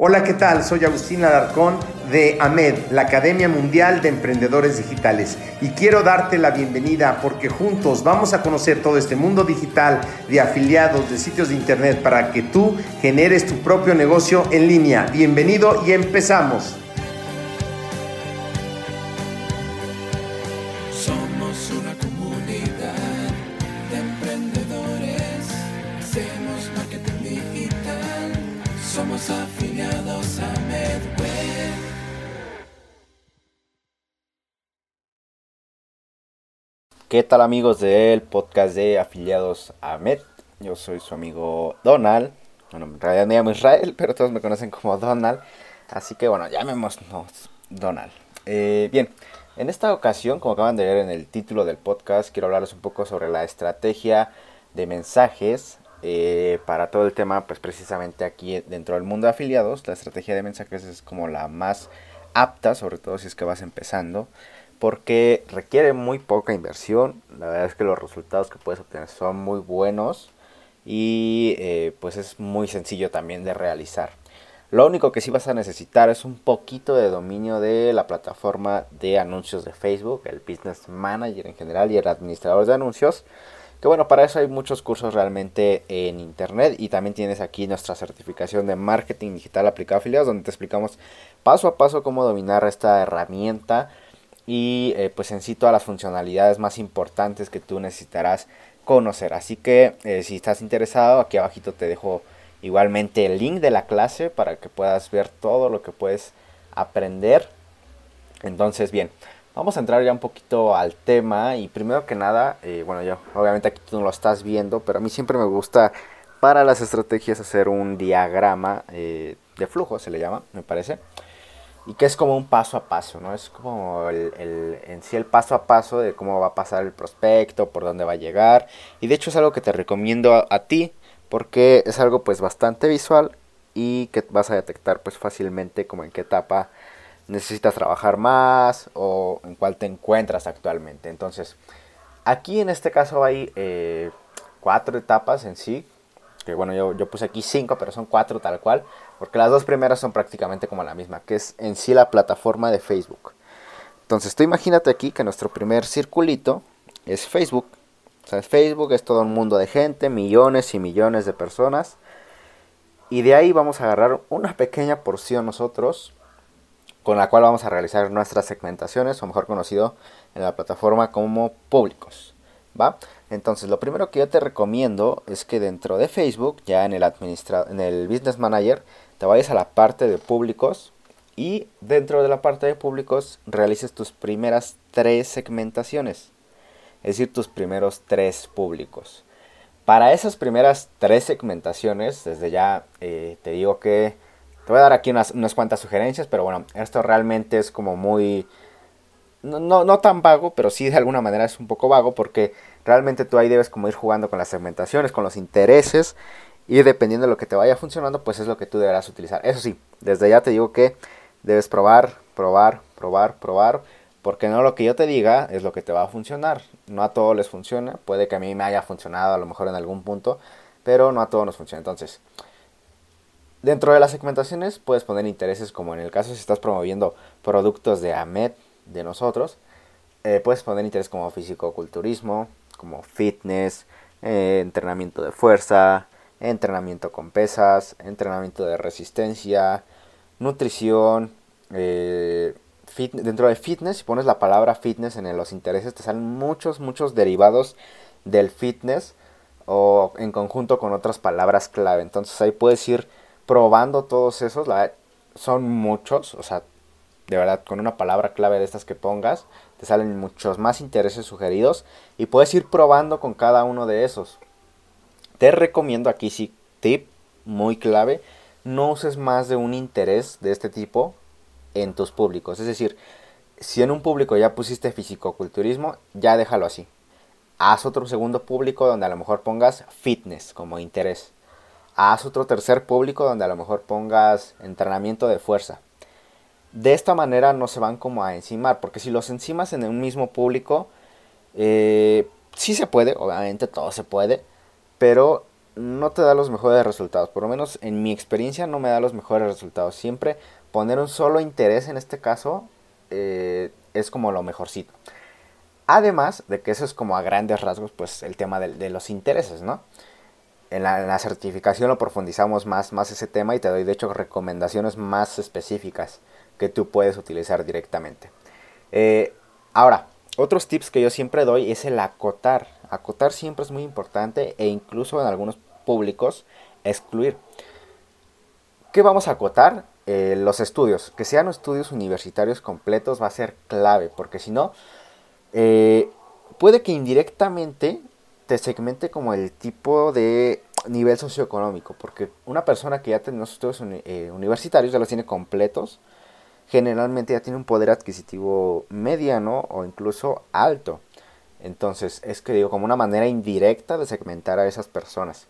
Hola, ¿qué tal? Soy Agustín Alarcón de AMED, la Academia Mundial de Emprendedores Digitales. Y quiero darte la bienvenida porque juntos vamos a conocer todo este mundo digital de afiliados, de sitios de internet para que tú generes tu propio negocio en línea. Bienvenido y empezamos. ¿Qué tal amigos del podcast de afiliados AMED? Yo soy su amigo Donald. Bueno, en realidad me llamo Israel, pero todos me conocen como Donald. Así que bueno, llamémonos Donald. Eh, bien, en esta ocasión, como acaban de ver en el título del podcast, quiero hablarles un poco sobre la estrategia de mensajes eh, para todo el tema, pues precisamente aquí dentro del mundo de afiliados. La estrategia de mensajes es como la más apta, sobre todo si es que vas empezando porque requiere muy poca inversión. La verdad es que los resultados que puedes obtener son muy buenos y eh, pues es muy sencillo también de realizar. Lo único que sí vas a necesitar es un poquito de dominio de la plataforma de anuncios de Facebook, el Business Manager en general y el administrador de anuncios. Que bueno, para eso hay muchos cursos realmente en internet y también tienes aquí nuestra certificación de marketing digital aplicado a afiliados donde te explicamos paso a paso cómo dominar esta herramienta y eh, pues en sí todas las funcionalidades más importantes que tú necesitarás conocer. Así que eh, si estás interesado, aquí abajito te dejo igualmente el link de la clase para que puedas ver todo lo que puedes aprender. Entonces, bien, vamos a entrar ya un poquito al tema y primero que nada, eh, bueno, yo obviamente aquí tú no lo estás viendo, pero a mí siempre me gusta para las estrategias hacer un diagrama de flujo, se le llama, me parece y que es como un paso a paso, ¿no? Es como el, en sí el paso a paso de cómo va a pasar el prospecto, por dónde va a llegar. Y de hecho es algo que te recomiendo a, ti porque es algo pues bastante visual y que vas a detectar pues fácilmente como en qué etapa necesitas trabajar más o en cuál te encuentras actualmente. Entonces, aquí en este caso hay eh, cuatro etapas en sí que bueno, yo, yo puse aquí cinco, pero son cuatro tal cual, porque las dos primeras son prácticamente como la misma, que es en sí la plataforma de Facebook. Entonces, tú imagínate aquí que nuestro primer circulito es Facebook. O sea, Facebook es todo un mundo de gente, millones y millones de personas. Y de ahí vamos a agarrar una pequeña porción nosotros, con la cual vamos a realizar nuestras segmentaciones, o mejor conocido en la plataforma como públicos. Entonces, lo primero que yo te recomiendo es que dentro de Facebook, ya en el, en el Business Manager, te vayas a la parte de públicos y dentro de la parte de públicos realices tus primeras tres segmentaciones, es decir, tus primeros tres públicos. Para esas primeras tres segmentaciones, desde ya eh, te digo que te voy a dar aquí unas, unas cuantas sugerencias, pero bueno, esto realmente es como muy no, no, tan vago, pero sí de alguna manera es un poco vago porque realmente tú ahí debes como ir jugando con las segmentaciones, con los intereses y dependiendo de lo que te vaya funcionando, pues es lo que tú deberás utilizar. Eso sí, desde ya te digo que debes probar, probar, probar, probar, porque no lo que yo te diga es lo que te va a funcionar. No a todos les funciona, puede que a mí me haya funcionado a lo mejor en algún punto, pero no a todos nos funciona. Entonces, dentro de las segmentaciones puedes poner intereses como en el caso si estás promoviendo productos de AMET, de nosotros, eh, puedes poner interés como físico-culturismo, como fitness, eh, entrenamiento de fuerza, entrenamiento con pesas, entrenamiento de resistencia, nutrición, eh, dentro de fitness, si pones la palabra fitness en los intereses, te salen muchos, muchos derivados del fitness o en conjunto con otras palabras clave. Entonces ahí puedes ir probando todos esos, son muchos, o sea, de verdad, con una palabra clave de estas que pongas, te salen muchos más intereses sugeridos y puedes ir probando con cada uno de esos. Te recomiendo aquí sí, tip muy clave, no uses más de un interés de este tipo en tus públicos. Es decir, si en un público ya pusiste fisicoculturismo, ya déjalo así. Haz otro segundo público donde a lo mejor pongas fitness como interés. Haz otro tercer público donde a lo mejor pongas entrenamiento de fuerza de esta manera no se van como a encimar, porque si los encimas en un mismo público, eh, sí se puede, obviamente todo se puede, pero no te da los mejores resultados. Por lo menos en mi experiencia no me da los mejores resultados. Siempre poner un solo interés en este caso eh, es como lo mejorcito. Además de que eso es como a grandes rasgos pues el tema de, los intereses, ¿no? En la, certificación lo profundizamos más, más ese tema y te doy de hecho recomendaciones más específicas que tú puedes utilizar directamente. Eh, ahora, otros tips que yo siempre doy es el acotar. Acotar siempre es muy importante e incluso en algunos públicos excluir. ¿Qué vamos a acotar? Eh, los estudios. Que sean estudios universitarios completos va a ser clave, porque si no, eh, puede que indirectamente te segmente como el tipo de nivel socioeconómico, porque una persona que ya tiene los estudios universitarios ya los tiene completos, generalmente ya tiene un poder adquisitivo mediano o incluso alto. Entonces, es que digo, como una manera indirecta de segmentar a esas personas.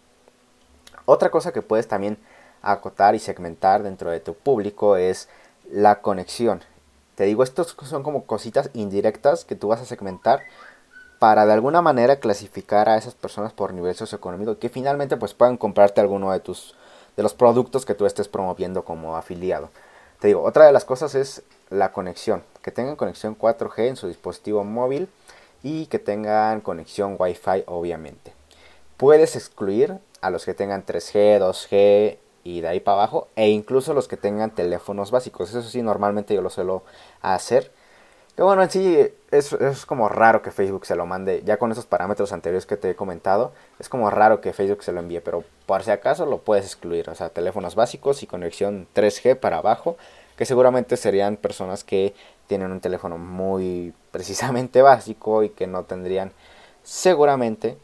Otra cosa que puedes también acotar y segmentar dentro de tu público es la conexión. Te digo, estos son como cositas indirectas que tú vas a segmentar para de alguna manera clasificar a esas personas por nivel socioeconómico y que finalmente pues puedan comprarte alguno de tus de los productos que tú estés promoviendo como afiliado. Te digo, otra de las cosas es la conexión, que tengan conexión 4G en su dispositivo móvil y que tengan conexión Wi-Fi obviamente. Puedes excluir a los que tengan 3G, 2G y de ahí para abajo, e incluso los que tengan teléfonos básicos. Eso sí, normalmente yo lo suelo hacer. Pero bueno, en sí es, es, como raro que Facebook se lo mande, ya con esos parámetros anteriores que te he comentado, es como raro que Facebook se lo envíe, pero por si acaso lo puedes excluir, o sea, teléfonos básicos y conexión 3G para abajo, que seguramente serían personas que tienen un teléfono muy precisamente básico y que no tendrían seguramente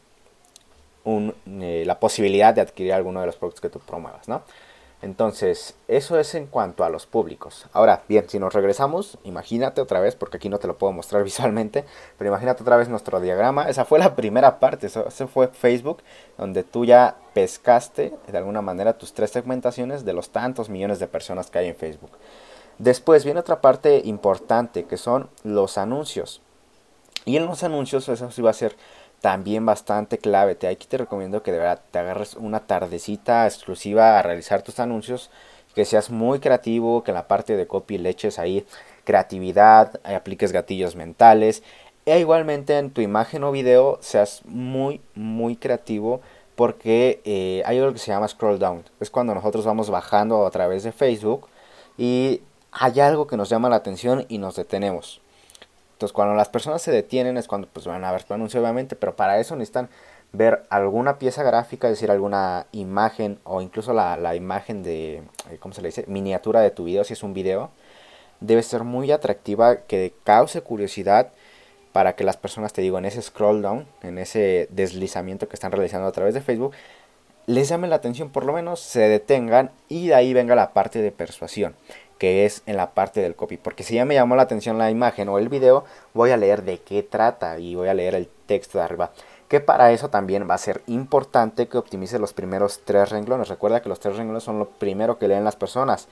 eh, la posibilidad de adquirir alguno de los productos que tú promuevas, ¿no? Entonces, eso es en cuanto a los públicos. Ahora, bien, si nos regresamos, imagínate otra vez, porque aquí no te lo puedo mostrar visualmente, pero imagínate otra vez nuestro diagrama. Esa fue la primera parte, eso, fue Facebook, donde tú ya pescaste de alguna manera tus tres segmentaciones de los tantos millones de personas que hay en Facebook. Después viene otra parte importante, que son los anuncios. Y en los anuncios eso sí va a ser también bastante clave. Te, aquí te recomiendo que de verdad te agarres una tardecita exclusiva a realizar tus anuncios, que seas muy creativo, que en la parte de copy le eches ahí creatividad, apliques gatillos mentales, e igualmente en tu imagen o video seas muy, muy creativo porque eh, hay algo que se llama scroll down. Es cuando nosotros vamos bajando a través de Facebook y hay algo que nos llama la atención y nos detenemos. Entonces, cuando las personas se detienen es cuando pues, van a ver tu anuncio, obviamente, pero para eso necesitan ver alguna pieza gráfica, es decir, alguna imagen o incluso la, imagen de, eh, ¿cómo se le dice? Miniatura de tu video, si es un video. Debe ser muy atractiva, que cause curiosidad para que las personas, te digo, en ese scroll down, en ese deslizamiento que están realizando a través de Facebook, les llame la atención, por lo menos se detengan y de ahí venga la parte de persuasión que es en la parte del copy. Porque si ya me llamó la atención la imagen o el video, voy a leer de qué trata y voy a leer el texto de arriba. Que para eso también va a ser importante que optimice los primeros tres renglones. Recuerda que los tres renglones son lo primero que leen las personas.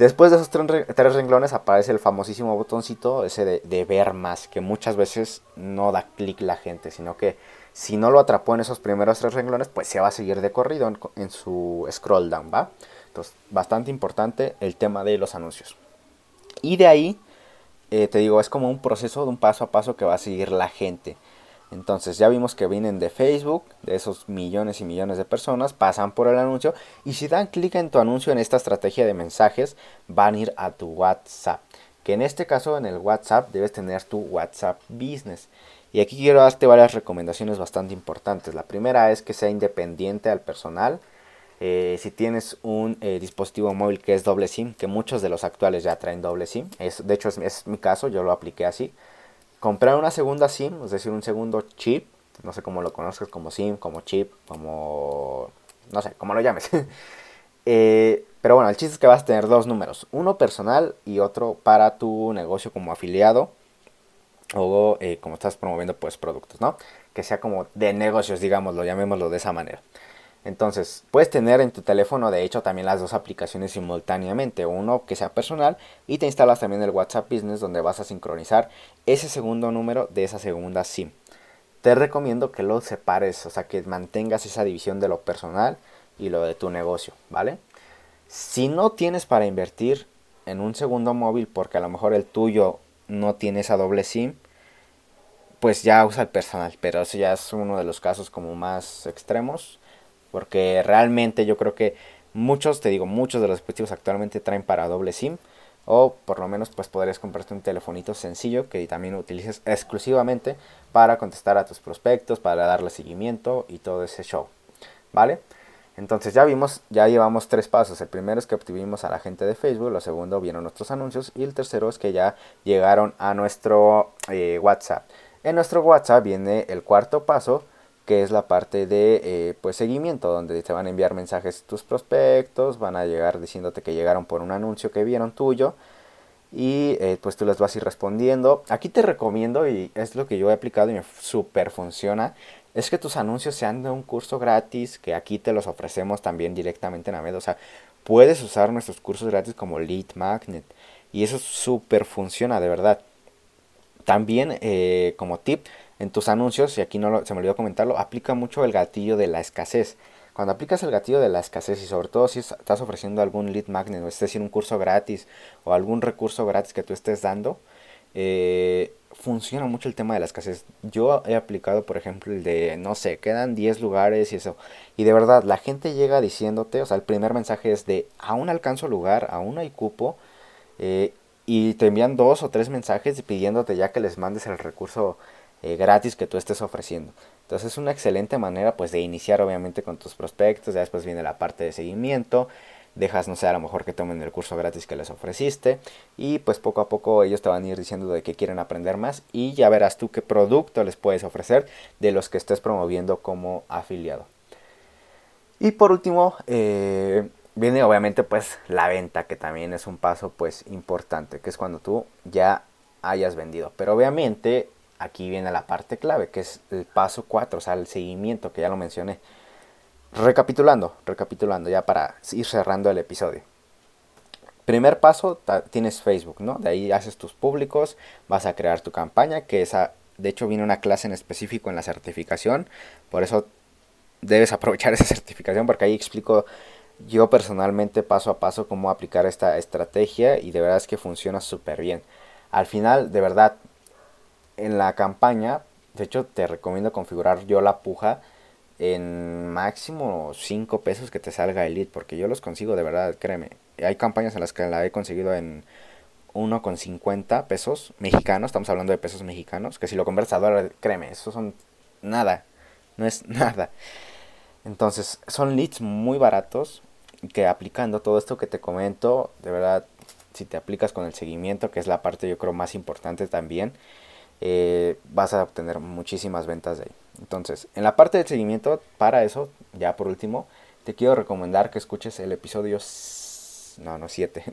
Después de esos tres renglones aparece el famosísimo botoncito ese de, ver más, que muchas veces no da clic la gente, sino que si no lo atrapó en esos primeros tres renglones, pues se va a seguir de corrido en, en su scroll down, ¿va? Entonces, bastante importante el tema de los anuncios. Y de ahí, eh, te digo, es como un proceso de un paso a paso que va a seguir la gente. Entonces ya vimos que vienen de Facebook, de esos millones y millones de personas, pasan por el anuncio y si dan clic en tu anuncio en esta estrategia de mensajes, van a ir a tu WhatsApp. Que en este caso en el WhatsApp debes tener tu WhatsApp Business. Y aquí quiero darte varias recomendaciones bastante importantes. La primera es que sea independiente al personal. Eh, si tienes un eh, dispositivo móvil que es doble SIM, que muchos de los actuales ya traen doble SIM, es, de hecho es, mi caso, yo lo apliqué así. Comprar una segunda SIM, es decir, un segundo chip, no sé cómo lo conozcas, como SIM, como chip, como... no sé, como lo llames. Eh, pero bueno, el chiste es que vas a tener dos números, uno personal y otro para tu negocio como afiliado o como estás promoviendo pues productos, ¿no? Que sea como de negocios, digámoslo, llamémoslo de esa manera. Entonces, puedes tener en tu teléfono, de hecho, también las dos aplicaciones simultáneamente, uno que sea personal y te instalas también el WhatsApp Business donde vas a sincronizar ese segundo número de esa segunda SIM. te recomiendo que lo separes, o sea, que mantengas esa división de lo personal y lo de tu negocio, ¿vale? Si no tienes para invertir en un segundo móvil porque a lo mejor el tuyo no tiene esa doble SIM, pues ya usa el personal, pero eso ya es uno de los casos como más extremos, porque realmente yo creo que muchos, te digo, muchos de los dispositivos actualmente traen para doble SIM, o por lo menos pues podrías comprarte un telefonito sencillo que también utilices exclusivamente para contestar a tus prospectos, para darle seguimiento y todo ese show, ¿vale? Entonces ya vimos, ya llevamos tres pasos. El primero es que obtuvimos a la gente de Facebook, lo segundo vieron nuestros anuncios y el tercero es que ya llegaron a nuestro eh, WhatsApp. En nuestro WhatsApp viene el cuarto paso, que es la parte de eh, pues seguimiento, donde te van a enviar mensajes tus prospectos, van a llegar diciéndote que llegaron por un anuncio que vieron tuyo y eh, pues tú les vas a ir respondiendo. Aquí te recomiendo, y es lo que yo he aplicado y me super funciona, es que tus anuncios sean de un curso gratis, que aquí te los ofrecemos también directamente en Amed. O sea, puedes usar nuestros cursos gratis como Lead Magnet y eso súper funciona, de verdad. También eh, como tip, en tus anuncios, y aquí no se me olvidó comentarlo, aplica mucho el gatillo de la escasez. Cuando aplicas el gatillo de la escasez y sobre todo si estás ofreciendo algún lead magnet, o es decir, un curso gratis o algún recurso gratis que tú estés dando, eh, funciona mucho el tema de la escasez. Yo he aplicado, por ejemplo, el de, no sé, quedan 10 lugares y eso. Y de verdad, la gente llega diciéndote, o sea, el primer mensaje es de, aún alcanzo lugar, aún hay cupo. Eh, y te envían dos o tres mensajes pidiéndote ya que les mandes el recurso eh, gratis que tú estés ofreciendo. Entonces es una excelente manera pues de iniciar obviamente con tus prospectos, ya después viene la parte de seguimiento, dejas no sé a lo mejor que tomen el curso gratis que les ofreciste y pues poco a poco ellos te van a ir diciendo de que quieren aprender más y ya verás tú qué producto les puedes ofrecer de los que estés promoviendo como afiliado. Y por último, eh, viene obviamente pues la venta, que también es un paso pues importante, que es cuando tú ya hayas vendido. Pero obviamente aquí viene la parte clave, que es el paso 4, o sea, el seguimiento, que ya lo mencioné. Recapitulando, recapitulando ya para ir cerrando el episodio. Primer paso, tienes Facebook, ¿no? De ahí haces tus públicos, vas a crear tu campaña, que esa, de hecho viene una clase en específico en la certificación, por eso debes aprovechar esa certificación porque ahí explico yo personalmente paso a paso cómo aplicar esta estrategia y de verdad es que funciona súper bien. Al final, de verdad, en la campaña, de hecho te recomiendo configurar yo la puja en máximo 5 pesos que te salga Elite, porque yo los consigo de verdad, créeme. Hay campañas en las que la he conseguido en 1,50 pesos mexicanos, estamos hablando de pesos mexicanos, que si lo convertes a dólar, créeme, eso son nada, no es nada. Entonces, son leads muy baratos que aplicando todo esto que te comento, de verdad, si te aplicas con el seguimiento, que es la parte yo creo más importante también, eh, vas a obtener muchísimas ventas de ahí. Entonces, en la parte del seguimiento, para eso, ya por último, te quiero recomendar que escuches el episodio... No, no, 7.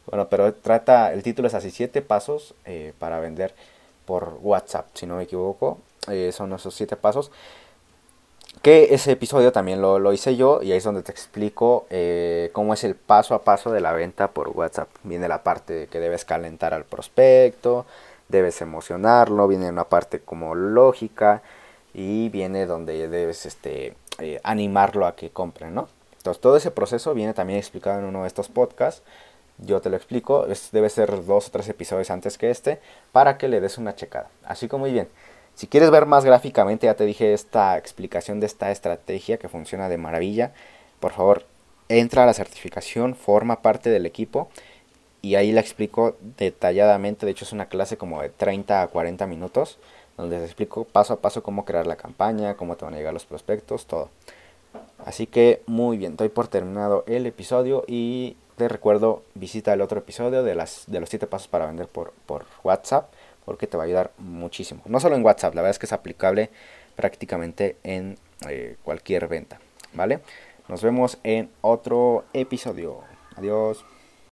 bueno, pero trata, el título es así, 7 pasos eh, para vender por WhatsApp, si no me equivoco. Eh, son esos 7 pasos. Que ese episodio también lo, lo, hice yo y ahí es donde te explico cómo es el paso a paso de la venta por WhatsApp. Viene la parte que debes calentar al prospecto, debes emocionarlo, viene una parte como lógica y viene donde debes este, eh, animarlo a que compre, ¿no? Entonces todo ese proceso viene también explicado en uno de estos podcasts. Yo te lo explico, debe ser dos o tres episodios antes que este para que le des una checada. Así que muy bien. Si quieres ver más gráficamente, ya te dije esta explicación de esta estrategia que funciona de maravilla. Por favor, entra a la certificación, forma parte del equipo y ahí la explico detalladamente. De hecho, es una clase como de 30 a 40 minutos donde te explico paso a paso cómo crear la campaña, cómo te van a llegar los prospectos, todo. Así que muy bien, doy por terminado el episodio y te recuerdo visita el otro episodio de, las, de los 7 pasos para vender por, por WhatsApp porque te va a ayudar muchísimo. No solo en WhatsApp, la verdad es que es aplicable prácticamente en eh, cualquier venta. ¿Vale? Nos vemos en otro episodio. Adiós.